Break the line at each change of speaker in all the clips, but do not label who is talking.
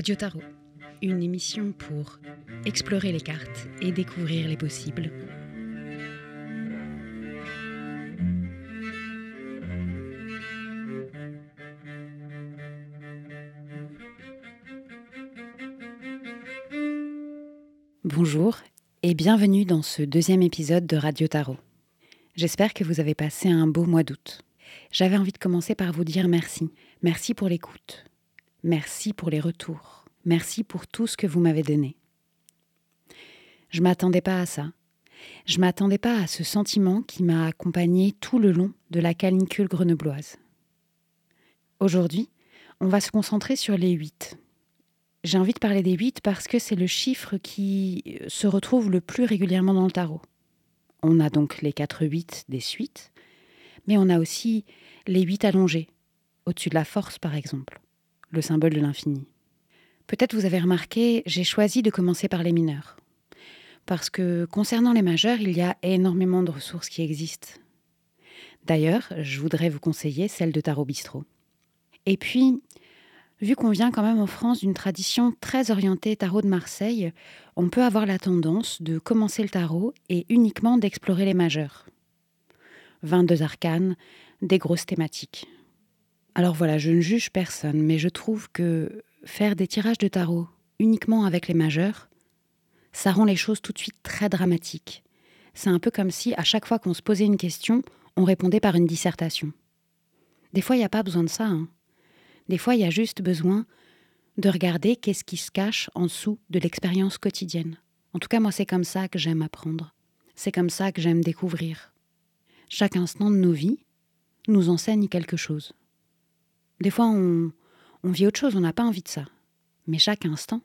Radio Tarot, une émission pour explorer les cartes et découvrir les possibles. Bonjour et bienvenue dans ce deuxième épisode de Radio Tarot. J'espère que vous avez passé un beau mois d'août. J'avais envie de commencer par vous dire merci. Merci pour l'écoute. Merci pour les retours. Merci pour tout ce que vous m'avez donné. Je m'attendais pas à ça. Je m'attendais pas à ce sentiment qui m'a accompagné tout le long de la canicule grenobloise. Aujourd'hui, on va se concentrer sur les huit. J'ai envie de parler des huit parce que c'est le chiffre qui se retrouve le plus régulièrement dans le tarot. On a donc les quatre huit des suites, mais on a aussi les huit allongés, au-dessus de la force par exemple le symbole de l'infini. Peut-être vous avez remarqué, j'ai choisi de commencer par les mineurs. Parce que concernant les majeurs, il y a énormément de ressources qui existent. D'ailleurs, je voudrais vous conseiller celle de Tarot Bistro. Et puis, vu qu'on vient quand même en France d'une tradition très orientée tarot de Marseille, on peut avoir la tendance de commencer le tarot et uniquement d'explorer les majeurs. 22 arcanes, des grosses thématiques. Alors voilà, je ne juge personne, mais je trouve que faire des tirages de tarot uniquement avec les majeurs, ça rend les choses tout de suite très dramatiques. C'est un peu comme si à chaque fois qu'on se posait une question, on répondait par une dissertation. Des fois, il n'y a pas besoin de ça. Hein. Des fois, il y a juste besoin de regarder qu'est-ce qui se cache en dessous de l'expérience quotidienne. En tout cas, moi, c'est comme ça que j'aime apprendre. C'est comme ça que j'aime découvrir. Chaque instant de nos vies nous enseigne quelque chose. Des fois, on, vit autre chose, on n'a pas envie de ça. Mais chaque instant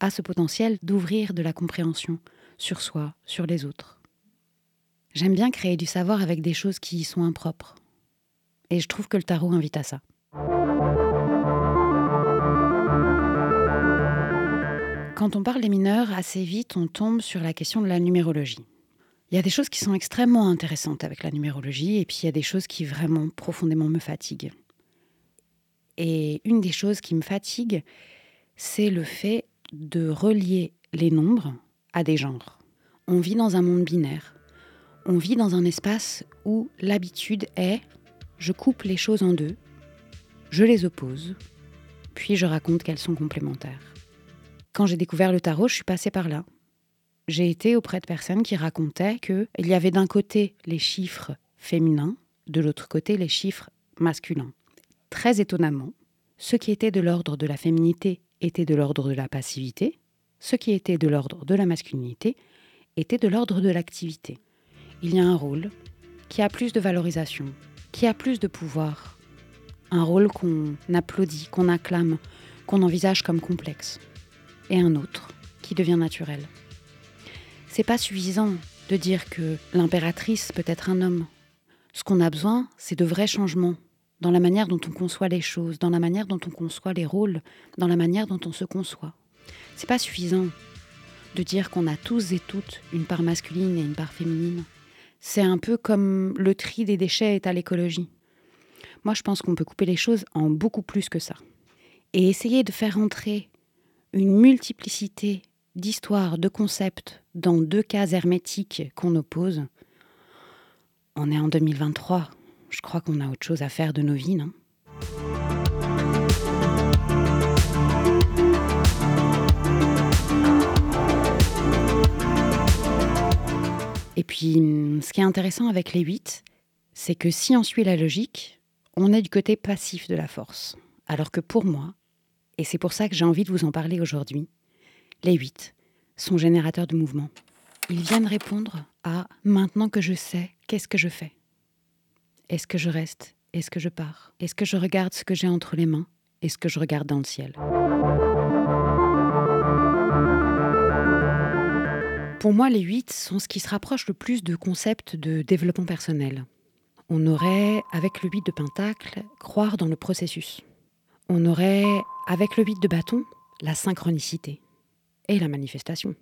a ce potentiel d'ouvrir de la compréhension sur soi, sur les autres. J'aime bien créer du savoir avec des choses qui y sont impropres. Et je trouve que le tarot invite à ça. Quand on parle des mineurs, assez vite, on tombe sur la question de la numérologie. Il y a des choses qui sont extrêmement intéressantes avec la numérologie, et puis il y a des choses qui vraiment profondément me fatiguent. Et une des choses qui me fatigue, c'est le fait de relier les nombres à des genres. On vit dans un monde binaire. On vit dans un espace où l'habitude est je coupe les choses en deux, je les oppose, puis je raconte qu'elles sont complémentaires. Quand j'ai découvert le tarot, je suis passée par là. J'ai été auprès de personnes qui racontaient qu'il y avait d'un côté les chiffres féminins, de l'autre côté les chiffres masculins très étonnamment, ce qui était de l'ordre de la féminité était de l'ordre de la passivité, ce qui était de l'ordre de la masculinité était de l'ordre de l'activité. Il y a un rôle qui a plus de valorisation, qui a plus de pouvoir, un rôle qu'on applaudit, qu'on acclame, qu'on envisage comme complexe, et un autre qui devient naturel. C'est pas suffisant de dire que l'impératrice peut être un homme. Ce qu'on a besoin, c'est de vrais changements dans la manière dont on conçoit les choses, dans la manière dont on conçoit les rôles, dans la manière dont on se conçoit. C'est pas suffisant de dire qu'on a tous et toutes une part masculine et une part féminine. C'est un peu comme le tri des déchets est à l'écologie. Moi, je pense qu'on peut couper les choses en beaucoup plus que ça. Et essayer de faire entrer une multiplicité d'histoires, de concepts dans deux cases hermétiques qu'on oppose. On est en 2023, je crois qu'on a autre chose à faire de nos vies, non? Et puis, ce qui est intéressant avec les 8, c'est que si on suit la logique, on est du côté passif de la force. Alors que pour moi, et c'est pour ça que j'ai envie de vous en parler aujourd'hui, les 8 sont générateurs de mouvement. Ils viennent répondre à maintenant que je sais, qu'est-ce que je fais? Est-ce que je reste? Est-ce que je pars? Est-ce que je regarde ce que j'ai entre les mains? Est-ce que je regarde dans le ciel? Pour moi, les huit sont ce qui se rapproche le plus de concepts de développement personnel. On aurait, avec le 8 de pentacle, croire dans le processus. On aurait, avec le 8 de bâton, la synchronicité et la manifestation.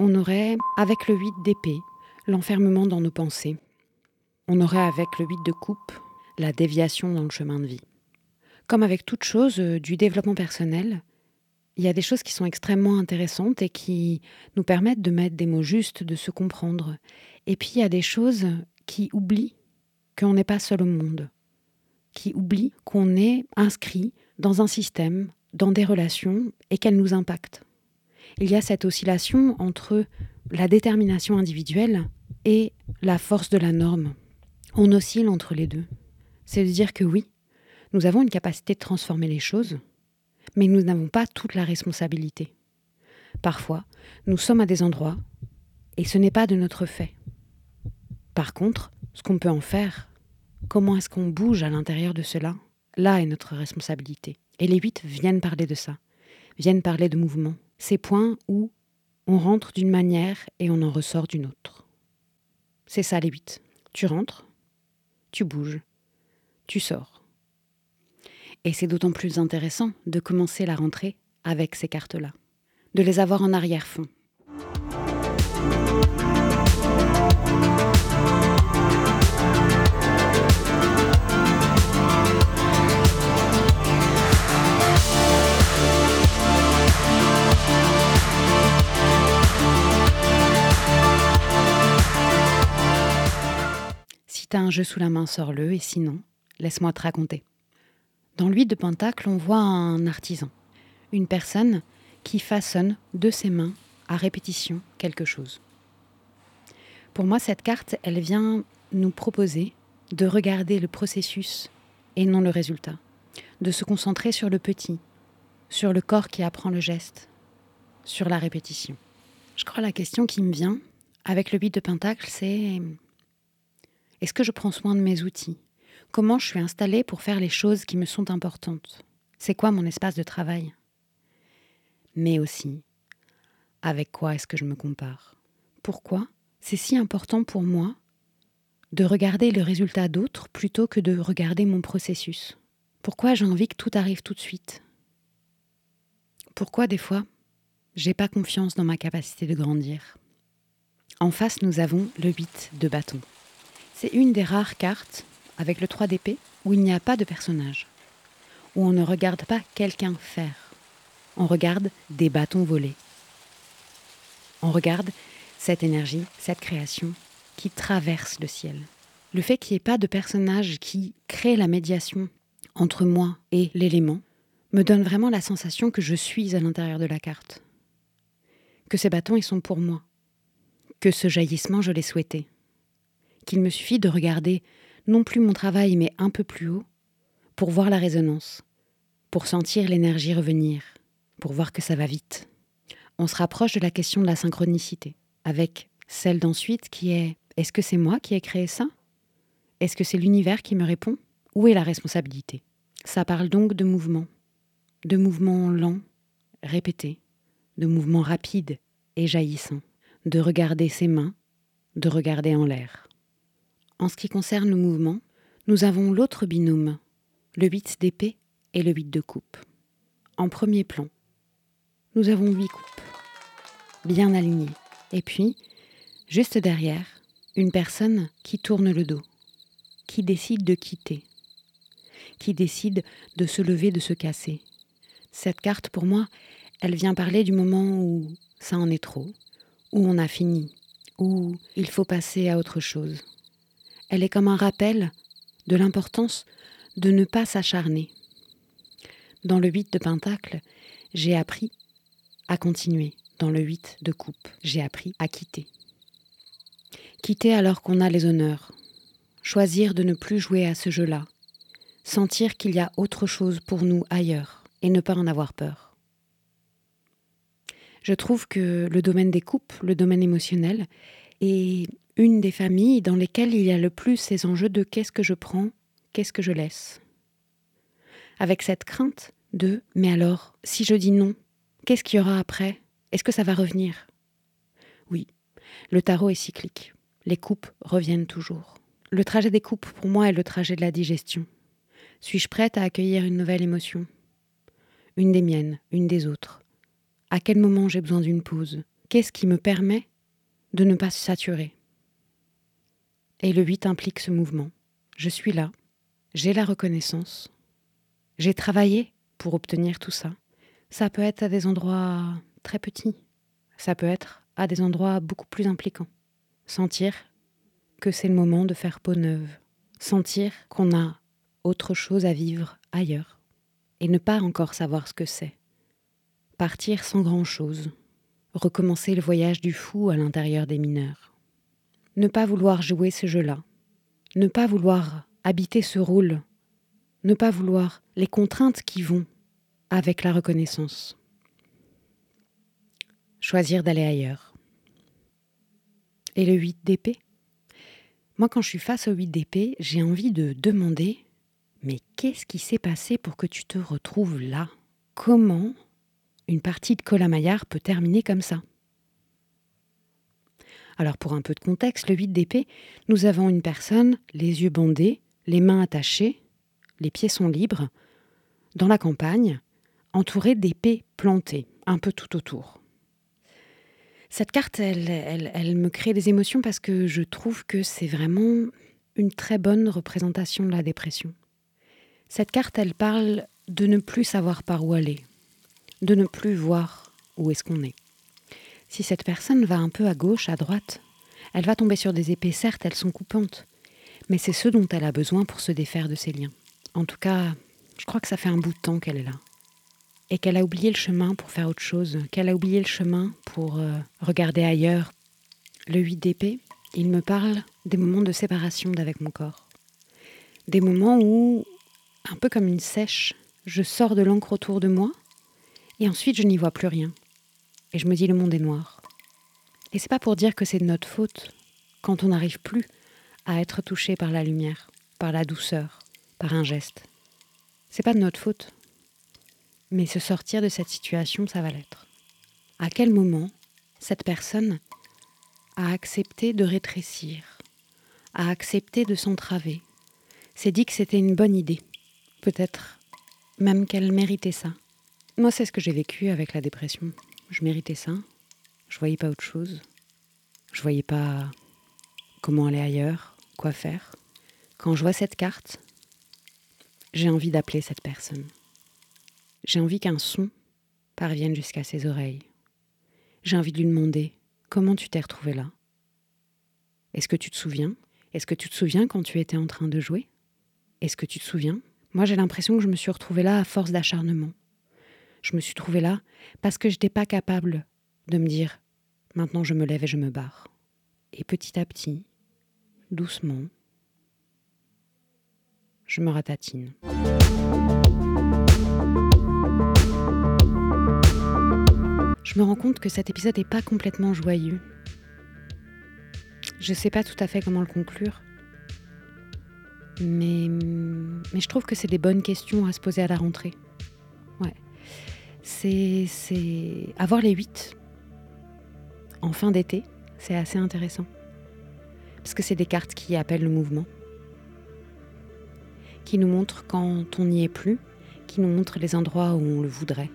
On aurait, avec le 8 d'épée, l'enfermement dans nos pensées on aurait avec le 8 de coupe la déviation dans le chemin de vie. Comme avec toute chose euh, du développement personnel, il y a des choses qui sont extrêmement intéressantes et qui nous permettent de mettre des mots justes, de se comprendre. Et puis il y a des choses qui oublient qu'on n'est pas seul au monde, qui oublient qu'on est inscrit dans un système, dans des relations et qu'elles nous impactent. Il y a cette oscillation entre la détermination individuelle et la force de la norme. On oscille entre les deux. C'est de dire que oui, nous avons une capacité de transformer les choses, mais nous n'avons pas toute la responsabilité. Parfois, nous sommes à des endroits et ce n'est pas de notre fait. Par contre, ce qu'on peut en faire, comment est-ce qu'on bouge à l'intérieur de cela, là est notre responsabilité. Et les huit viennent parler de ça, viennent parler de mouvement, ces points où on rentre d'une manière et on en ressort d'une autre. C'est ça les huit. Tu rentres, tu bouges, tu sors. Et c'est d'autant plus intéressant de commencer la rentrée avec ces cartes-là, de les avoir en arrière-fond. Un jeu sous la main, sors-le, et sinon, laisse-moi te raconter. Dans l'huile de Pentacle, on voit un artisan, une personne qui façonne de ses mains à répétition quelque chose. Pour moi, cette carte, elle vient nous proposer de regarder le processus et non le résultat, de se concentrer sur le petit, sur le corps qui apprend le geste, sur la répétition. Je crois la question qui me vient avec le 8 de Pentacle, c'est est-ce que je prends soin de mes outils? Comment je suis installée pour faire les choses qui me sont importantes? C'est quoi mon espace de travail? Mais aussi, avec quoi est-ce que je me compare? Pourquoi c'est si important pour moi de regarder le résultat d'autres plutôt que de regarder mon processus? Pourquoi j'ai envie que tout arrive tout de suite? Pourquoi des fois, j'ai pas confiance dans ma capacité de grandir? En face, nous avons le 8 de bâton. C'est une des rares cartes avec le 3 d'épée, où il n'y a pas de personnage, où on ne regarde pas quelqu'un faire, on regarde des bâtons volés. On regarde cette énergie, cette création qui traverse le ciel. Le fait qu'il n'y ait pas de personnage qui crée la médiation entre moi et l'élément me donne vraiment la sensation que je suis à l'intérieur de la carte. Que ces bâtons, ils sont pour moi. Que ce jaillissement, je l'ai souhaité. Qu'il me suffit de regarder non plus mon travail, mais un peu plus haut, pour voir la résonance, pour sentir l'énergie revenir, pour voir que ça va vite. On se rapproche de la question de la synchronicité, avec celle d'ensuite qui est est-ce que c'est moi qui ai créé ça? Est-ce que c'est l'univers qui me répond? Où est la responsabilité? Ça parle donc de mouvement, de mouvement lent, répété, de mouvement rapide et jaillissant, de regarder ses mains, de regarder en l'air. En ce qui concerne le mouvement, nous avons l'autre binôme, le 8 d'épée et le 8 de coupe. En premier plan, nous avons 8 coupes, bien alignées. Et puis, juste derrière, une personne qui tourne le dos, qui décide de quitter, qui décide de se lever, de se casser. Cette carte, pour moi, elle vient parler du moment où ça en est trop, où on a fini, où il faut passer à autre chose. Elle est comme un rappel de l'importance de ne pas s'acharner. Dans le 8 de Pentacle, j'ai appris à continuer. Dans le 8 de Coupe, j'ai appris à quitter. Quitter alors qu'on a les honneurs. Choisir de ne plus jouer à ce jeu-là. Sentir qu'il y a autre chose pour nous ailleurs et ne pas en avoir peur. Je trouve que le domaine des coupes, le domaine émotionnel, est une des familles dans lesquelles il y a le plus ces enjeux de qu'est-ce que je prends, qu'est-ce que je laisse. Avec cette crainte de mais alors, si je dis non, qu'est-ce qu'il y aura après? Est-ce que ça va revenir? Oui, le tarot est cyclique. Les coupes reviennent toujours. Le trajet des coupes, pour moi, est le trajet de la digestion. Suis-je prête à accueillir une nouvelle émotion? Une des miennes, une des autres. À quel moment j'ai besoin d'une pause? Qu'est-ce qui me permet de ne pas se saturer et le 8 implique ce mouvement. Je suis là, j'ai la reconnaissance, j'ai travaillé pour obtenir tout ça, Ça peut être à des endroits très petits. Ça peut être à des endroits beaucoup plus impliquants. Sentir que c'est le moment de faire peau neuve. Sentir qu'on a autre chose à vivre ailleurs. Et ne pas encore savoir ce que c'est. Partir sans grand-chose. Recommencer le voyage du fou à l'intérieur des mineurs. Ne pas vouloir jouer ce jeu-là. Ne pas vouloir habiter ce rôle. Ne pas vouloir les contraintes qui vont avec la reconnaissance. Choisir d'aller ailleurs. Et le 8 d'épée? Moi, quand je suis face au 8 d'épée, j'ai envie de demander Mais qu'est-ce qui s'est passé pour que tu te retrouves là? Comment une partie de Colamaillard peut terminer comme ça alors pour un peu de contexte, le 8 d'épée, nous avons une personne, les yeux bandés, les mains attachées, les pieds sont libres, dans la campagne, entourée d'épées plantées, un peu tout autour. Cette carte, elle, elle, me crée des émotions parce que je trouve que c'est vraiment une très bonne représentation de la dépression. Cette carte, elle parle de ne plus savoir par où aller, de ne plus voir où est-ce qu'on est. Si cette personne va un peu à gauche, à droite, elle va tomber sur des épées, certes, elles sont coupantes, mais c'est ce dont elle a besoin pour se défaire de ses liens. En tout cas, je crois que ça fait un bout de temps qu'elle est là et qu'elle a oublié le chemin pour faire autre chose, qu'elle a oublié le chemin pour euh, regarder ailleurs. Le 8 d'épée, il me parle des moments de séparation d'avec mon corps. Des moments où, un peu comme une sèche, je sors de l'encre autour de moi et ensuite je n'y vois plus rien. Et je me dis le monde est noir. Et c'est pas pour dire que c'est de notre faute quand on n'arrive plus à être touché par la lumière, par la douceur, par un geste. C'est pas de notre faute. Mais se sortir de cette situation, ça va l'être. À quel moment cette personne a accepté de rétrécir, a accepté de s'entraver, s'est dit que c'était une bonne idée, peut-être même qu'elle méritait ça? Moi, c'est ce que j'ai vécu avec la dépression. Je méritais ça. Je voyais pas autre chose. Je voyais pas comment aller ailleurs, quoi faire. Quand je vois cette carte, j'ai envie d'appeler cette personne. J'ai envie qu'un son parvienne jusqu'à ses oreilles. J'ai envie de lui demander comment tu t'es retrouvé là? Est-ce que tu te souviens? Est-ce que tu te souviens quand tu étais en train de jouer? Est-ce que tu te souviens? Moi, j'ai l'impression que je me suis retrouvée là à force d'acharnement. Je me suis trouvée là parce que je n'étais pas capable de me dire maintenant je me lève et je me barre. Et petit à petit, doucement, je me ratatine. je me rends compte que cet épisode n'est pas complètement joyeux. Je ne sais pas tout à fait comment le conclure. Mais, mais je trouve que c'est des bonnes questions à se poser à la rentrée. C'est avoir les 8 en fin d'été, c'est assez intéressant. Parce que c'est des cartes qui appellent le mouvement, qui nous montrent quand on n'y est plus, qui nous montrent les endroits où on le voudrait.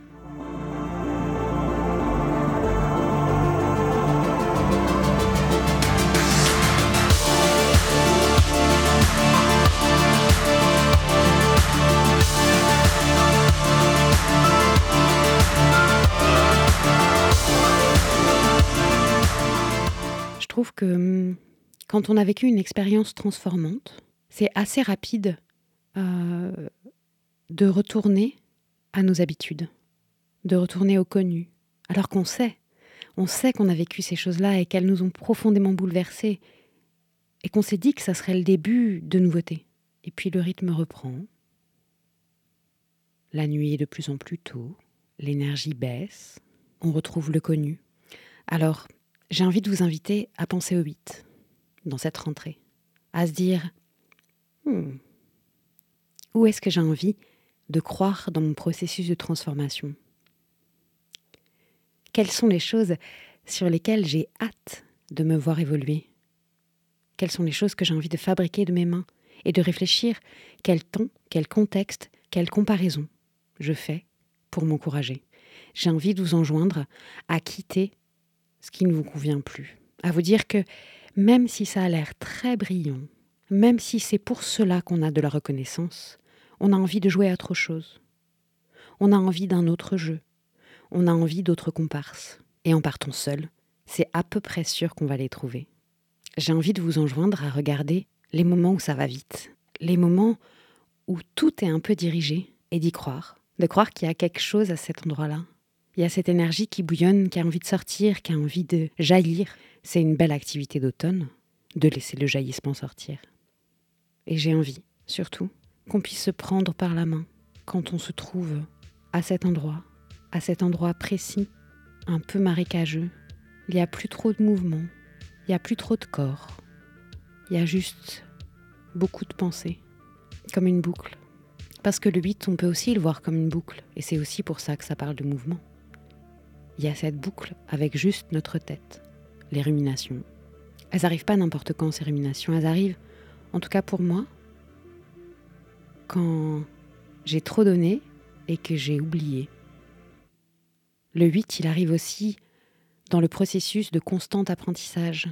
Quand on a vécu une expérience transformante, c'est assez rapide euh, de retourner à nos habitudes, de retourner au connu, alors qu'on sait, on sait qu'on a vécu ces choses-là et qu'elles nous ont profondément bouleversés, et qu'on s'est dit que ça serait le début de nouveautés. Et puis le rythme reprend, la nuit est de plus en plus tôt, l'énergie baisse, on retrouve le connu. Alors, j'ai envie de vous inviter à penser au 8 dans cette rentrée, à se dire hmm, où est-ce que j'ai envie de croire dans mon processus de transformation? Quelles sont les choses sur lesquelles j'ai hâte de me voir évoluer? Quelles sont les choses que j'ai envie de fabriquer de mes mains et de réfléchir quel ton, quel contexte, quelle comparaison je fais pour m'encourager? J'ai envie de vous enjoindre à quitter ce qui ne vous convient plus. À vous dire que même si ça a l'air très brillant, même si c'est pour cela qu'on a de la reconnaissance, on a envie de jouer à autre chose. On a envie d'un autre jeu, on a envie d'autres comparses. Et en partant seul, c'est à peu près sûr qu'on va les trouver. J'ai envie de vous enjoindre à regarder les moments où ça va vite, les moments où tout est un peu dirigé, et d'y croire, de croire qu'il y a quelque chose à cet endroit-là. Il y a cette énergie qui bouillonne, qui a envie de sortir, qui a envie de jaillir. C'est une belle activité d'automne, de laisser le jaillissement sortir. Et j'ai envie, surtout, qu'on puisse se prendre par la main quand on se trouve à cet endroit, à cet endroit précis, un peu marécageux. Il n'y a plus trop de mouvement, il n'y a plus trop de corps. Il y a juste beaucoup de pensées, comme une boucle. Parce que le 8, on peut aussi le voir comme une boucle, et c'est aussi pour ça que ça parle de mouvement. Il y a cette boucle avec juste notre tête, les ruminations. Elles n'arrivent pas n'importe quand, ces ruminations, elles arrivent, en tout cas pour moi, quand j'ai trop donné et que j'ai oublié. Le 8, il arrive aussi dans le processus de constant apprentissage,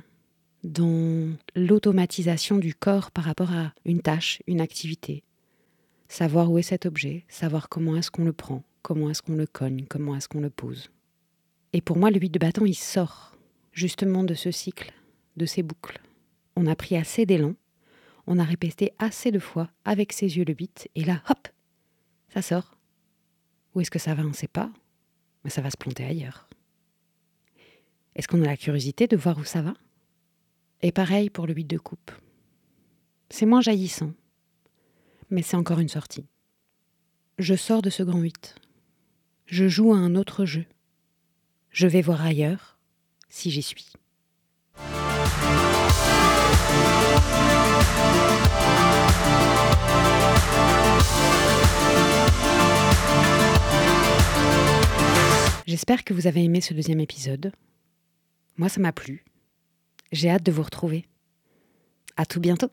dans l'automatisation du corps par rapport à une tâche, une activité. Savoir où est cet objet, savoir comment est-ce qu'on le prend, comment est-ce qu'on le cogne, comment est-ce qu'on le pose. Et pour moi, le 8 de bâton, il sort justement de ce cycle, de ces boucles. On a pris assez d'élan, on a répété assez de fois avec ses yeux le 8, et là, hop, ça sort. Où est-ce que ça va, on ne sait pas, mais ça va se planter ailleurs. Est-ce qu'on a la curiosité de voir où ça va? Et pareil pour le 8 de coupe. C'est moins jaillissant, mais c'est encore une sortie. Je sors de ce grand 8. Je joue à un autre jeu. Je vais voir ailleurs si j'y suis. J'espère que vous avez aimé ce deuxième épisode. Moi, ça m'a plu. J'ai hâte de vous retrouver. À tout bientôt.